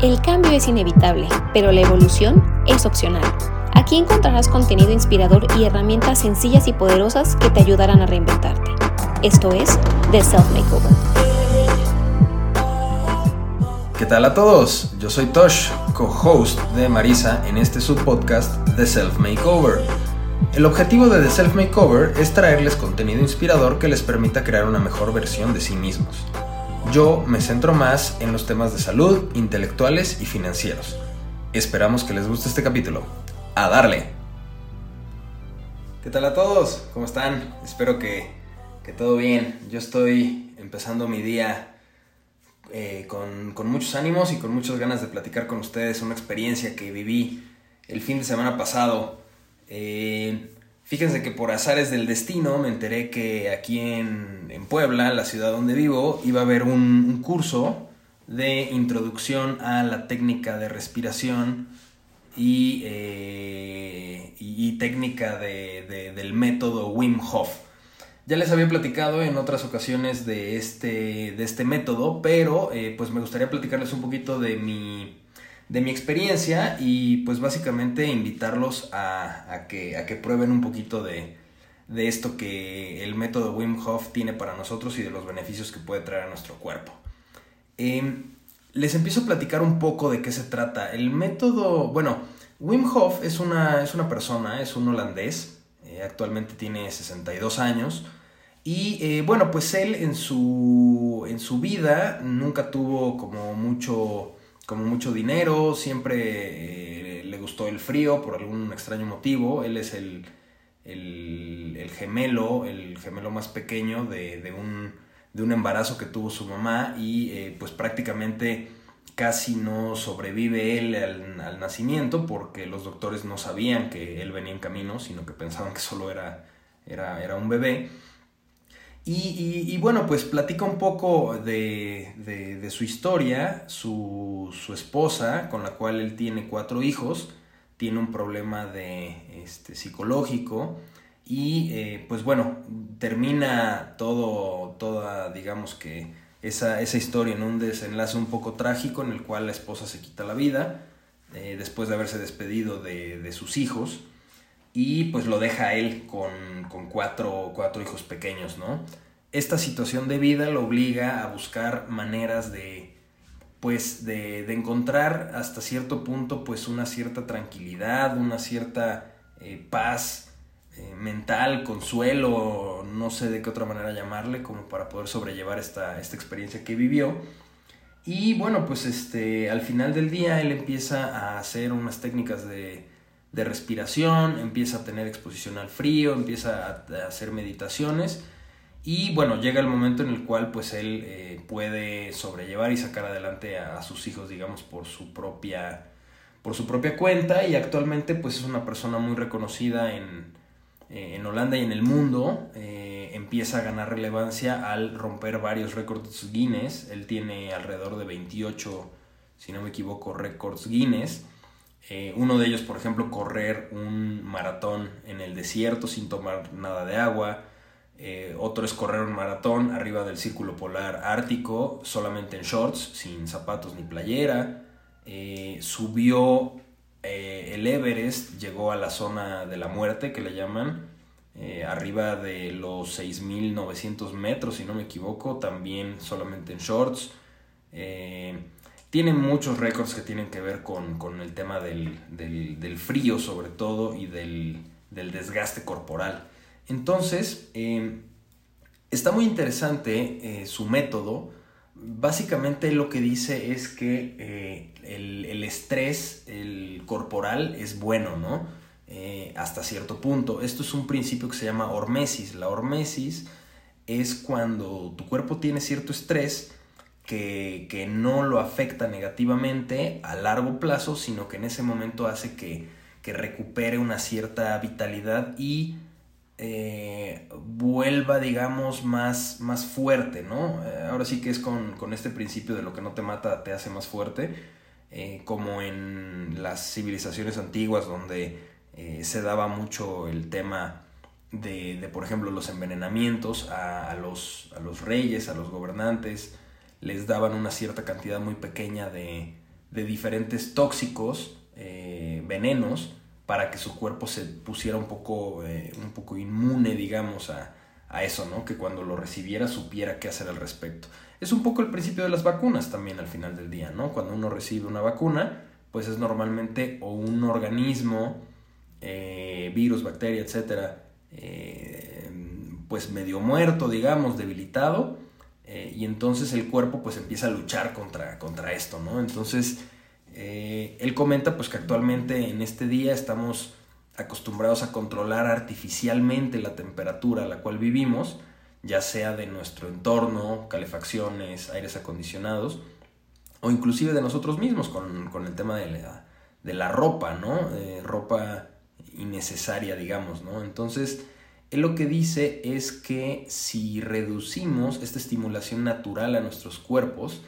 El cambio es inevitable, pero la evolución es opcional. Aquí encontrarás contenido inspirador y herramientas sencillas y poderosas que te ayudarán a reinventarte. Esto es The Self Makeover. ¿Qué tal a todos? Yo soy Tosh, co-host de Marisa en este subpodcast The Self Makeover. El objetivo de The Self Makeover es traerles contenido inspirador que les permita crear una mejor versión de sí mismos. Yo me centro más en los temas de salud, intelectuales y financieros. Esperamos que les guste este capítulo. ¡A darle! ¿Qué tal a todos? ¿Cómo están? Espero que, todo bien. Yo estoy empezando mi día eh, con, muchos ánimos y con muchas ganas de platicar con ustedes una experiencia que viví el fin de semana pasado. Eh, Fíjense que por azares del destino me enteré que aquí en, Puebla, la ciudad donde vivo, iba a haber un, curso de introducción a la técnica de respiración y, eh, técnica del método Wim Hof. Ya les había platicado en otras ocasiones de este, de este método, pero eh, pues me gustaría platicarles un poquito de mi, de mi experiencia y pues básicamente invitarlos a, que, a que prueben un poquito de, esto que el método Wim Hof tiene para nosotros y de los beneficios que puede traer a nuestro cuerpo. Em, les empiezo a platicar un poco de qué se trata. El método, bueno, Wim Hof es una, es una persona, es un holandés, eh, actualmente tiene 62 años. Y eh, bueno, pues él en su, en su vida nunca tuvo como mucho como mucho dinero, siempre eh, le gustó el frío por algún extraño motivo. Él es el, el, gemelo, el gemelo más pequeño de, un, de, un, embarazo que tuvo su mamá y eh, pues prácticamente casi no sobrevive él al, nacimiento porque los doctores no sabían que él venía en camino, sino que pensaban que solo era, era, era un bebé. Y, bueno, pues platica un poco de, su historia, su, esposa, con la cual él tiene cuatro hijos, tiene un problema de, este, psicológico. Y eh, pues bueno, termina todo, toda, digamos que esa, esa, historia en un desenlace un poco trágico en el cual la esposa se quita la vida eh, después de haberse despedido de, sus hijos y pues lo deja él con, cuatro, cuatro, hijos pequeños, ¿no? Esta situación de vida lo obliga a buscar maneras de, pues, de, encontrar hasta cierto punto, pues, una cierta tranquilidad, una cierta eh, paz eh, mental, consuelo, no sé de qué otra manera llamarle, como para poder sobrellevar esta, esta experiencia que vivió. Y bueno, pues este, al final del día él empieza a hacer unas técnicas de, de respiración, empieza a tener exposición al frío, empieza a, hacer meditaciones y bueno, llega el momento en el cual pues él eh, puede sobrellevar y sacar adelante a, sus hijos, digamos, por su propia por su propia cuenta y actualmente pues es una persona muy reconocida en, eh, en Holanda y en el mundo. Eh, empieza a ganar relevancia al romper varios récords Guinness. Él tiene alrededor de 28, si no me equivoco, récords Guinness. Eh, uno de ellos, por ejemplo, correr un maratón en el desierto sin tomar nada de agua. Eh, otro es correr un maratón arriba del círculo polar ártico, solamente en shorts, sin zapatos ni playera. Eh, subió el Everest, llegó a la zona de la muerte, que le llaman, arriba de los 6.900 metros, si no me equivoco, también solamente en shorts. Tiene muchos récords que tienen que ver con, el tema del, frío sobre todo y del, desgaste corporal. Entonces, em, está muy interesante eh, su método. Básicamente lo que dice es que eh, el, estrés el corporal es bueno, ¿no? Eh, hasta cierto punto. Esto es un principio que se llama hormesis. La hormesis es cuando tu cuerpo tiene cierto estrés, que, no lo afecta negativamente a largo plazo, sino que en ese momento hace que, recupere una cierta vitalidad y eh, vuelva, digamos, más, más fuerte, ¿no? Eh, ahora sí que es con, este principio de lo que no te mata te hace más fuerte, eh, como en las civilizaciones antiguas donde se daba mucho el tema de, por ejemplo, los envenenamientos a, los, a los reyes, a los gobernantes, les daban una cierta cantidad muy pequeña de, de diferentes tóxicos, eh, venenos, para que su cuerpo se pusiera un poco, eh, un poco inmune, digamos, a, a eso, ¿no? Que cuando lo recibiera supiera qué hacer al respecto. Es un poco el principio de las vacunas también al final del día, ¿no? Cuando uno recibe una vacuna, pues es normalmente o un organismo, eh, virus, bacteria, etcétera, pues medio muerto, digamos, debilitado, eh, y entonces el cuerpo pues empieza a luchar contra, contra esto, ¿no? Entonces, él comenta pues que actualmente en este día estamos acostumbrados a controlar artificialmente la temperatura a la cual vivimos, ya sea de nuestro entorno, calefacciones, aires acondicionados, o inclusive de nosotros mismos con, el tema de la, de la ropa, ¿no? Eh, ropa innecesaria, digamos, ¿no? Entonces, él lo que dice es que si reducimos esta estimulación natural a nuestros cuerpos,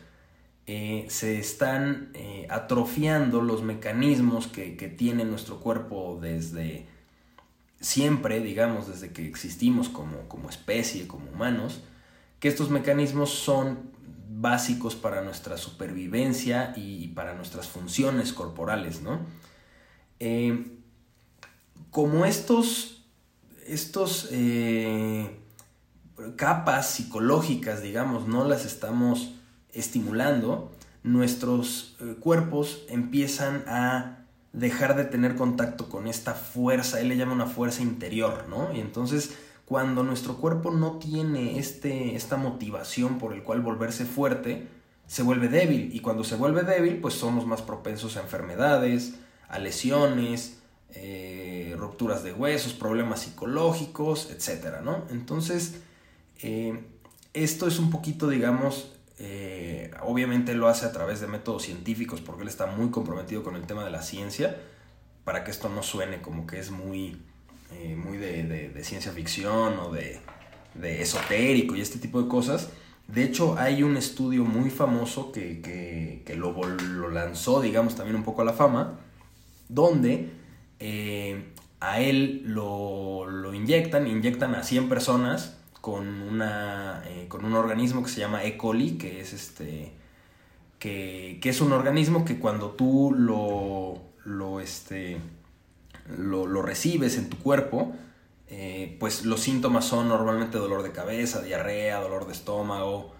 eh, se están eh, atrofiando los mecanismos que, que, tiene nuestro cuerpo desde siempre, digamos, desde que existimos como, como especie, como humanos, que estos mecanismos son básicos para nuestra supervivencia y para nuestras funciones corporales, ¿no? Eh, como estos, estos eh, capas psicológicas, digamos, no las estamos estimulando, nuestros eh, cuerpos empiezan a dejar de tener contacto con esta fuerza, él le llama una fuerza interior, ¿no? Y entonces cuando nuestro cuerpo no tiene este, esta motivación por el cual volverse fuerte, se vuelve débil. Y cuando se vuelve débil, pues somos más propensos a enfermedades, a lesiones, eh, rupturas de huesos, problemas psicológicos, etc. ¿no? Entonces, eh, esto es un poquito, digamos, eh, obviamente lo hace a través de métodos científicos porque él está muy comprometido con el tema de la ciencia, para que esto no suene como que es muy muy de, ciencia ficción o de, esotérico y este tipo de cosas. De hecho, hay un estudio muy famoso que, lo, lanzó, digamos, también un poco a la fama, donde eh, a él lo, inyectan, inyectan a 100 personas con, una, eh, con un organismo que se llama E. coli, que es, este, que, que es un organismo que cuando tú lo, lo, este, lo, recibes en tu cuerpo, eh, pues los síntomas son normalmente dolor de cabeza, diarrea, dolor de estómago,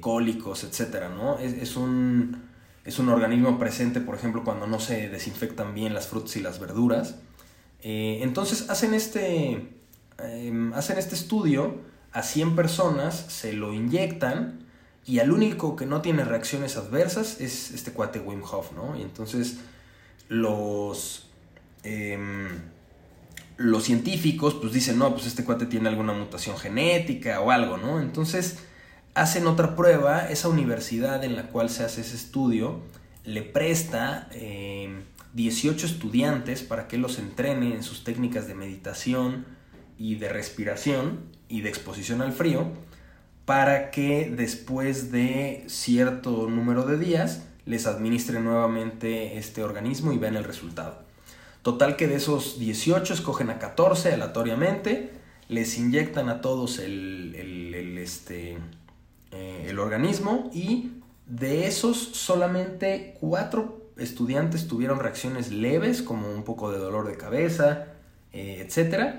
cólicos, etc. ¿no? Es, un, es, un, organismo presente, por ejemplo, cuando no se desinfectan bien las frutas y las verduras. Eh, entonces hacen este, em, hacen este estudio a 100 personas, se lo inyectan y al único que no tiene reacciones adversas es este cuate Wim Hof, ¿no? Y entonces los Em, los científicos pues dicen, no, pues este cuate tiene alguna mutación genética o algo, ¿no? Entonces hacen otra prueba, esa universidad en la cual se hace ese estudio le presta 18 em, estudiantes para que los entrene en sus técnicas de meditación y de respiración y de exposición al frío para que después de cierto número de días les administre nuevamente este organismo y vean el resultado. Total que de esos 18 escogen a 14 aleatoriamente, les inyectan a todos el, este, eh, el organismo y de esos solamente 4 estudiantes tuvieron reacciones leves como un poco de dolor de cabeza, eh, etc.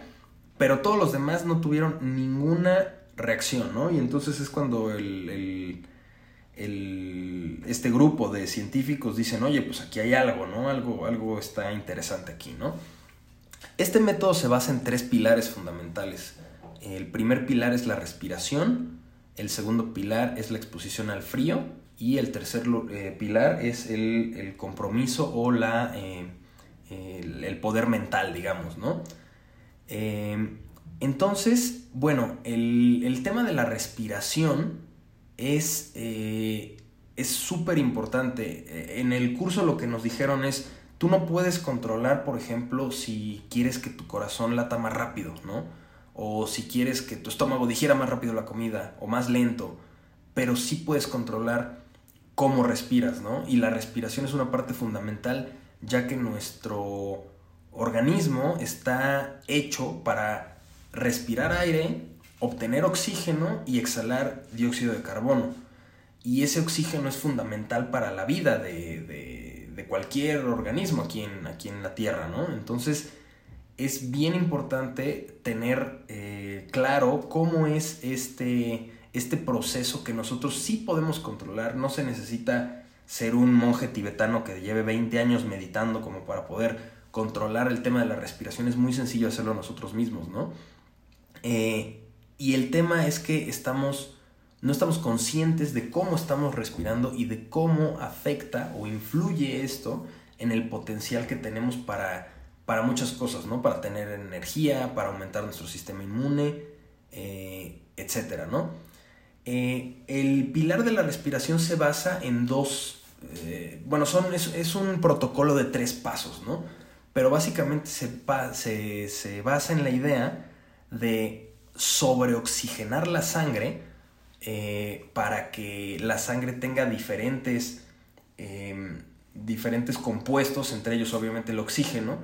Pero todos los demás no tuvieron ninguna reacción, ¿no? Y entonces es cuando el este grupo de científicos dicen, oye, pues aquí hay algo, ¿no? Algo, algo está interesante aquí, ¿no? Este método se basa en tres pilares fundamentales. El primer pilar es la respiración, el segundo pilar es la exposición al frío y el tercer eh, pilar es el, compromiso o la, eh, el, poder mental, digamos, ¿no? Eh, entonces, bueno, el, el tema de la respiración eh, es súper importante. Eh, en el curso lo que nos dijeron es, tú no puedes controlar, por ejemplo, si quieres que tu corazón lata más rápido, ¿no? O si quieres que tu estómago digiera más rápido la comida o más lento, pero sí puedes controlar cómo respiras, ¿no? Y la respiración es una parte fundamental ya que nuestro organismo está hecho para respirar aire obtener oxígeno y exhalar dióxido de carbono. Y ese oxígeno es fundamental para la vida de, de, cualquier organismo aquí en, aquí en la Tierra, ¿no? Entonces es bien importante tener eh, claro cómo es este, este proceso que nosotros sí podemos controlar, no se necesita ser un monje tibetano que lleve 20 años meditando como para poder controlar el tema de la respiración, es muy sencillo hacerlo nosotros mismos, ¿no? Eh, y el tema es que estamos no estamos conscientes de cómo estamos respirando y de cómo afecta o influye esto en el potencial que tenemos para, para muchas cosas, ¿no? Para tener energía, para aumentar nuestro sistema inmune, eh, etcétera, ¿no? Eh, el pilar de la respiración se basa en dos, eh, bueno, son, es, un protocolo de tres pasos, ¿no? Pero básicamente se, basa en la idea de sobreoxigenar la sangre, eh, para que la sangre tenga diferentes, em, diferentes compuestos, entre ellos obviamente el oxígeno,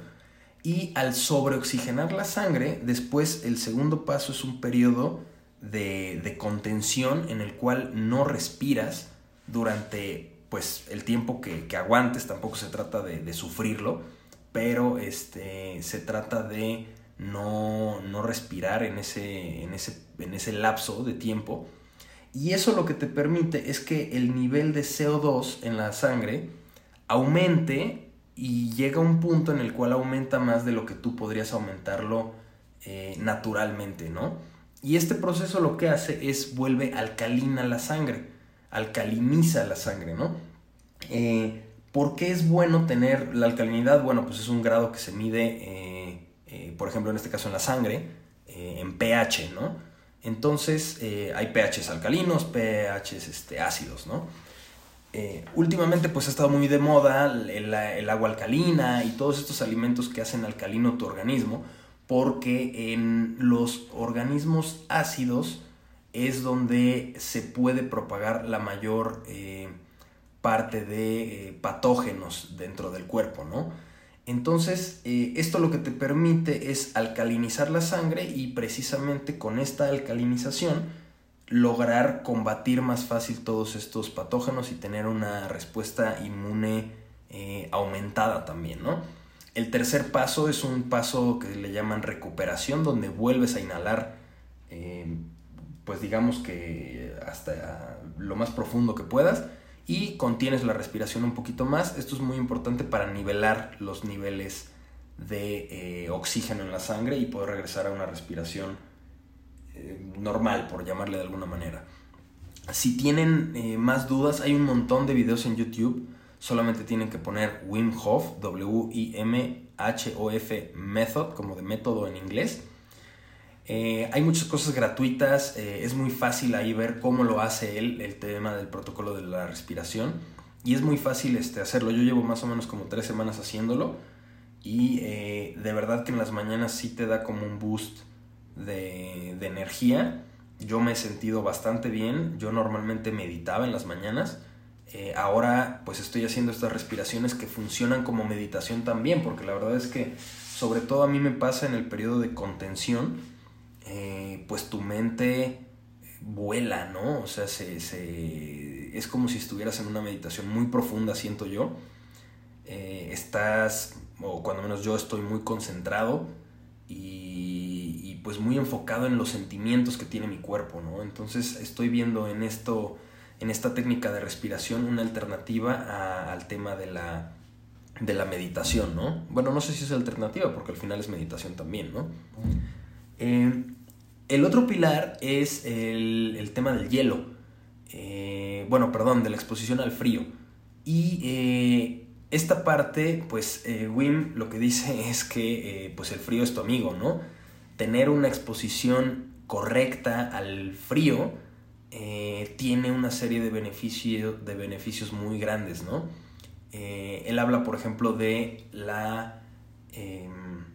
y al sobreoxigenar la sangre, después el segundo paso es un periodo de, contención en el cual no respiras durante pues, el tiempo que, aguantes, tampoco se trata de, sufrirlo, pero este, se trata de no, respirar en ese, en, ese, en ese lapso de tiempo. Y eso lo que te permite es que el nivel de CO2 en la sangre aumente y llega un punto en el cual aumenta más de lo que tú podrías aumentarlo eh, naturalmente, ¿no? Y este proceso lo que hace es vuelve alcalina la sangre, alcaliniza la sangre, ¿no? Eh, ¿Por qué es bueno tener la alcalinidad? Bueno, pues es un grado que se mide, eh, por ejemplo, en este caso en la sangre, en pH, ¿no? Entonces eh, hay pHs alcalinos, pHs este, ácidos, ¿no? Eh, últimamente pues ha estado muy de moda el, agua alcalina y todos estos alimentos que hacen alcalino tu organismo porque en los organismos ácidos es donde se puede propagar la mayor eh, parte de patógenos dentro del cuerpo, ¿no? Entonces, eh, esto lo que te permite es alcalinizar la sangre y precisamente con esta alcalinización lograr combatir más fácil todos estos patógenos y tener una respuesta inmune eh, aumentada también, ¿no? El tercer paso es un paso que le llaman recuperación, donde vuelves a inhalar, eh, pues digamos que hasta lo más profundo que puedas y contienes la respiración un poquito más. Esto es muy importante para nivelar los niveles de eh, oxígeno en la sangre y poder regresar a una respiración eh, normal, por llamarle de alguna manera. Si tienen eh, más dudas, hay un montón de videos en YouTube. Solamente tienen que poner Wim Hof, W-I-M-H-O-F Method, como de método en inglés eh, hay muchas cosas gratuitas, es muy fácil ahí ver cómo lo hace él, el tema del protocolo de la respiración. Y es muy fácil este, hacerlo. Yo llevo más o menos como tres semanas haciéndolo. Y de verdad que en las mañanas sí te da como un boost de, de energía. Yo me he sentido bastante bien. Yo normalmente meditaba en las mañanas. ahora pues estoy haciendo estas respiraciones que funcionan como meditación también. Porque la verdad es que sobre todo a mí me pasa en el periodo de contención eh, pues tu mente vuela, ¿no? O sea, se, es como si estuvieras en una meditación muy profunda, siento yo. Eh, estás, o cuando menos yo estoy muy concentrado y, pues muy enfocado en los sentimientos que tiene mi cuerpo, ¿no? Entonces estoy viendo en esto, en esta técnica de respiración, una alternativa al tema de la, de la meditación, ¿no? Bueno, no sé si es alternativa, porque al final es meditación también, ¿no? Eh, el otro pilar es el, tema del hielo. Eh, bueno, perdón, de la exposición al frío. Y eh, esta parte, pues Wim lo que dice es que pues el frío es tu amigo, ¿no? Tener una exposición correcta al frío tiene una serie de, de beneficios muy grandes, ¿no? él habla, por ejemplo, de la em,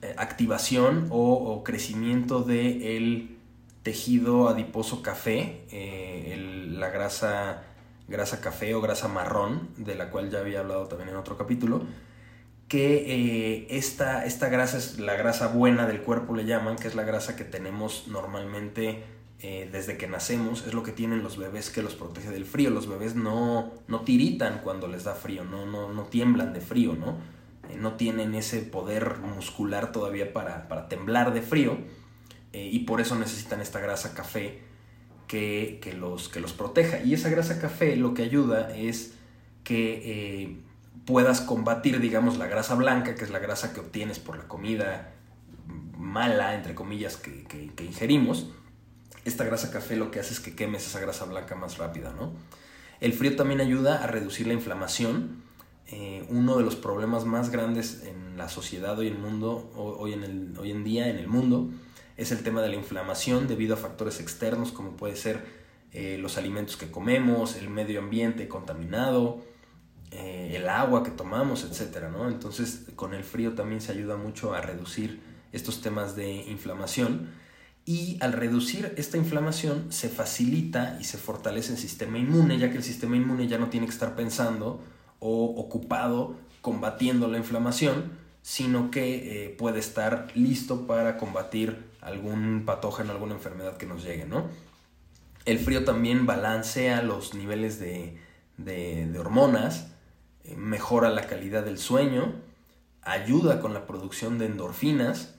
eh, activación o, crecimiento del el tejido adiposo café, eh, la grasa, grasa café o grasa marrón, de la cual ya había hablado también en otro capítulo, que eh, esta, grasa es la grasa buena del cuerpo, le llaman, que es la grasa que tenemos normalmente eh, desde que nacemos, es lo que tienen los bebés que los protege del frío. Los bebés no, no tiritan cuando les da frío, no, no, no tiemblan de frío, ¿no? Eh, no tienen ese poder muscular todavía para, para temblar de frío y por eso necesitan esta grasa café que, que, los, que los proteja. Y esa grasa café lo que ayuda es que puedas combatir, digamos, la grasa blanca, que es la grasa que obtienes por la comida mala, entre comillas, que, que ingerimos esta grasa café lo que hace es que quemes esa grasa blanca más rápida, ¿no? El frío también ayuda a reducir la inflamación. Eh, uno de los problemas más grandes en la sociedad hoy en, mundo, hoy, en el, hoy en día en el mundo es el tema de la inflamación debido a factores externos como puede ser eh, los alimentos que comemos, el medio ambiente contaminado, eh, el agua que tomamos, etc. ¿no? Entonces con el frío también se ayuda mucho a reducir estos temas de inflamación y al reducir esta inflamación se facilita y se fortalece el sistema inmune, ya que el sistema inmune ya no tiene que estar pensando o ocupado combatiendo la inflamación, sino que eh, puede estar listo para combatir algún patógeno, alguna enfermedad que nos llegue, ¿no? El frío también balancea los niveles de, hormonas, mejora la calidad del sueño, ayuda con la producción de endorfinas,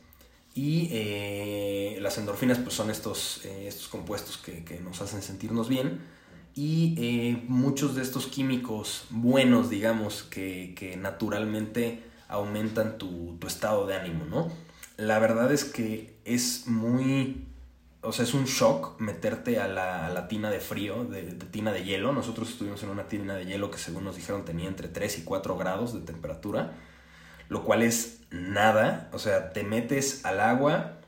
y eh, las endorfinas pues son estos, eh, estos compuestos que, nos hacen sentirnos bien. Y eh, muchos de estos químicos buenos, digamos, que, naturalmente aumentan tu, estado de ánimo, ¿no? La verdad es que es muy... O sea, es un shock meterte a la, tina de frío, de, de, tina de hielo. Nosotros estuvimos en una tina de hielo que según nos dijeron tenía entre 3 y 4 grados de temperatura lo cual es nada, o sea, te metes al agua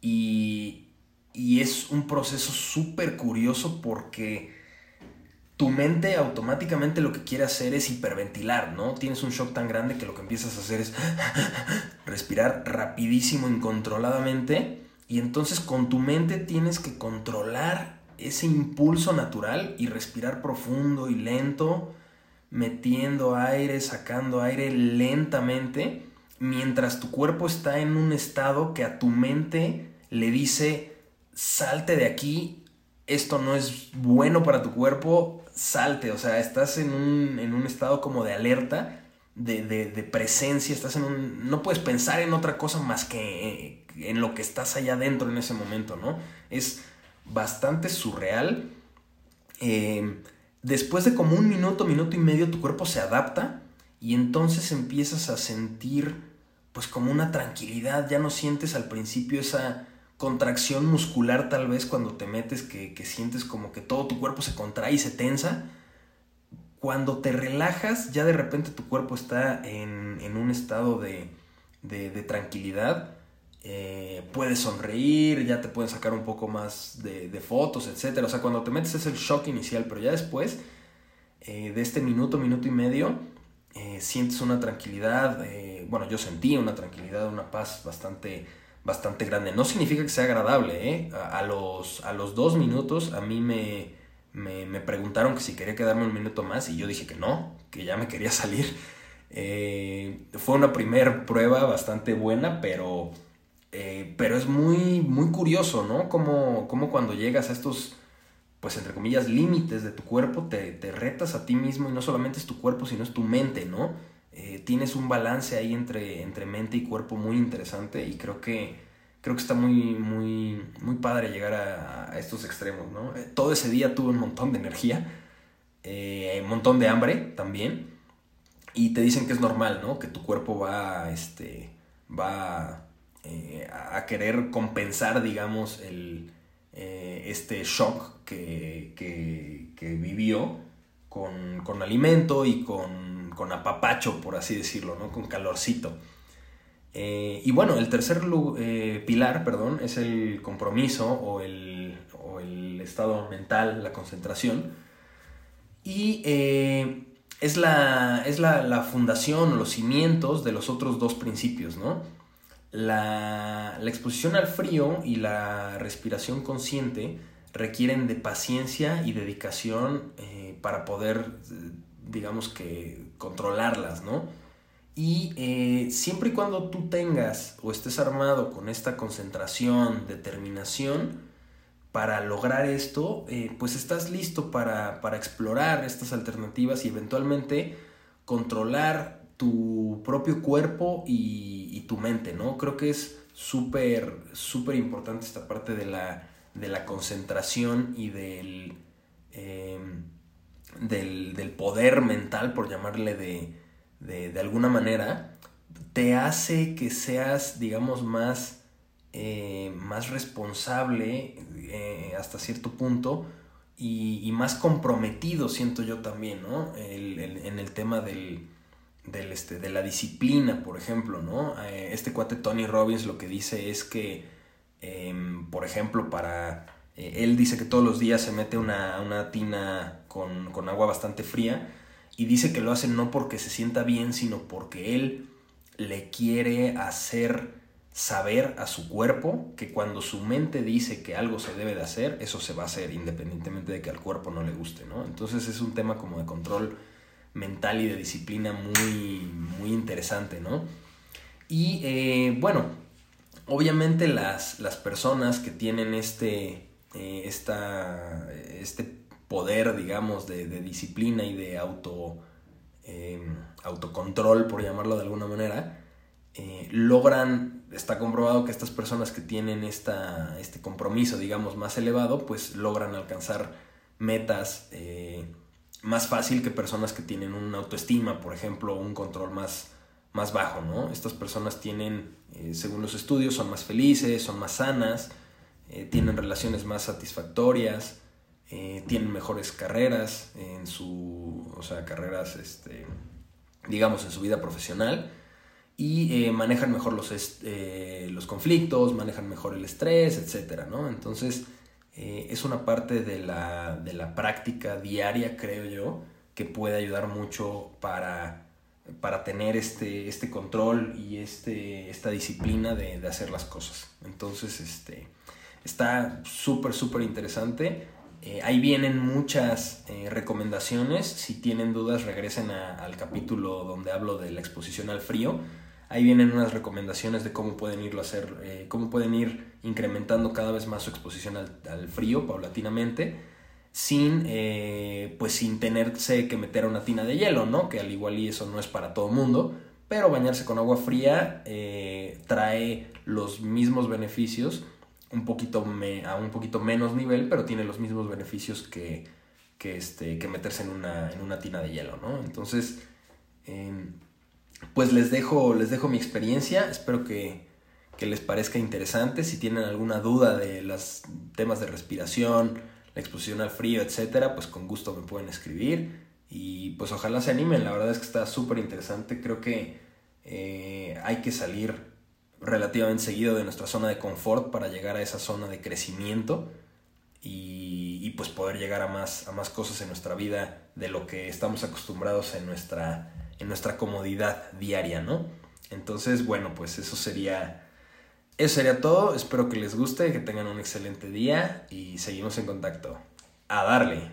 y, y es un proceso súper curioso porque tu mente automáticamente lo que quiere hacer es hiperventilar, ¿no? Tienes un shock tan grande que lo que empiezas a hacer es respirar rapidísimo, incontroladamente, y entonces con tu mente tienes que controlar ese impulso natural y respirar profundo y lento metiendo aire, sacando aire lentamente, mientras tu cuerpo está en un estado que a tu mente le dice, salte de aquí, esto no es bueno para tu cuerpo, salte, o sea, estás en un, estado como de alerta, de, de, presencia, estás en un... no puedes pensar en otra cosa más que en lo que estás allá adentro en ese momento, ¿no? Es bastante surreal. Eh, después de como un minuto, minuto y medio, tu cuerpo se adapta y entonces empiezas a sentir pues como una tranquilidad, ya no sientes al principio esa contracción muscular tal vez cuando te metes que, sientes como que todo tu cuerpo se contrae y se tensa. Cuando te relajas, ya de repente tu cuerpo está en, un estado de, de, de tranquilidad eh, puedes sonreír, ya te pueden sacar un poco más de, fotos, etc. O sea, cuando te metes es el shock inicial, pero ya después eh, de este minuto, minuto y medio, eh, sientes una tranquilidad, bueno, yo sentí una tranquilidad, una paz bastante, bastante grande. No significa que sea agradable, a, los, a los dos minutos a mí me, me, me, preguntaron que si quería quedarme un minuto más y yo dije que no, que ya me quería salir. fue una primera prueba bastante buena, pero eh, pero es muy, muy curioso, ¿no? Como, como, cuando llegas a estos, pues entre comillas, límites de tu cuerpo, te, te, retas a ti mismo y no solamente es tu cuerpo, sino es tu mente, ¿no? Eh, tienes un balance ahí entre, entre mente y cuerpo muy interesante y creo que, creo que está muy, muy, muy padre llegar a, estos extremos, ¿no? Eh, todo ese día tuve un montón de energía, un montón de hambre también y te dicen que es normal, ¿no? Que tu cuerpo va, este, va eh, a querer compensar, digamos, el, eh, este shock que, vivió con, alimento y con, con, apapacho, por así decirlo, ¿no? con calorcito. Eh, y bueno, el tercer pilar, perdón, es el compromiso o el, o el estado mental, la concentración. Y es, la, es la fundación o los cimientos de los otros dos principios, ¿no? La, exposición al frío y la respiración consciente requieren de paciencia y dedicación eh, para poder, digamos que, controlarlas, ¿no? Y eh, siempre y cuando tú tengas o estés armado con esta concentración, determinación, para lograr esto, eh, pues estás listo para, explorar estas alternativas y eventualmente controlar tu propio cuerpo y, tu mente, ¿no? Creo que es súper, súper importante esta parte de la, de la concentración y del, em, del, poder mental, por llamarle de, de, alguna manera, te hace que seas, digamos, más, eh, más responsable eh, hasta cierto punto y, más comprometido, siento yo también, ¿no? en el tema del, este, de la disciplina, por ejemplo, ¿no? Eh, este cuate Tony Robbins lo que dice es que, em, por ejemplo, para... él dice que todos los días se mete una, una tina con, con agua bastante fría y dice que lo hace no porque se sienta bien, sino porque él le quiere hacer saber a su cuerpo que cuando su mente dice que algo se debe de hacer, eso se va a hacer independientemente de que al cuerpo no le guste, ¿no? Entonces es un tema como de control mental y de disciplina muy, muy interesante, ¿no? Y eh, bueno, obviamente las, las, personas que tienen este, eh, este poder, digamos, de, disciplina y de auto, em, autocontrol, por llamarlo de alguna manera, eh, logran, está comprobado que estas personas que tienen esta, este compromiso, digamos, más elevado, pues logran alcanzar metas más fácil que personas que tienen una autoestima, por ejemplo, un control más, más bajo, ¿no? Estas personas tienen, eh, según los estudios, son más felices, son más sanas, tienen relaciones más satisfactorias, eh, tienen mejores carreras en su, o sea, carreras, este, digamos, en su vida profesional y eh, manejan mejor los, eh, los conflictos, manejan mejor el estrés, etc. ¿no? Entonces, es una parte de la, de la, práctica diaria, creo yo, que puede ayudar mucho para, para tener este, este control y este, esta disciplina de, de hacer las cosas. Entonces, este, está súper, súper interesante. Eh, ahí vienen muchas eh, recomendaciones. Si tienen dudas, regresen al capítulo donde hablo de la exposición al frío. Ahí vienen unas recomendaciones de cómo pueden irlo a hacer, eh, cómo pueden ir incrementando cada vez más su exposición al, frío paulatinamente, sin, pues sin tenerse que meter a una tina de hielo, ¿no? Que al igual y eso no es para todo mundo, pero bañarse con agua fría trae los mismos beneficios un poquito a un poquito menos nivel, pero tiene los mismos beneficios que, que, este, que meterse en una, en una tina de hielo, ¿no? Entonces, pues les dejo, les dejo mi experiencia, espero que, que, les parezca interesante, si tienen alguna duda de los temas de respiración, la exposición al frío, etcétera, pues con gusto me pueden escribir. Y pues ojalá se animen, la verdad es que está súper interesante, creo que eh, hay que salir relativamente seguido de nuestra zona de confort para llegar a esa zona de crecimiento y, pues poder llegar a más, a más cosas en nuestra vida de lo que estamos acostumbrados en nuestra, en nuestra comodidad diaria, ¿no? Entonces, bueno, pues eso sería, eso sería todo. Espero que les guste, que tengan un excelente día y seguimos en contacto. A darle.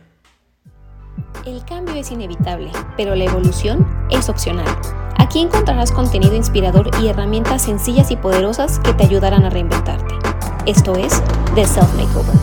El cambio es inevitable, pero la evolución es opcional. Aquí encontrarás contenido inspirador y herramientas sencillas y poderosas que te ayudarán a reinventarte. Esto es The Self Makeover.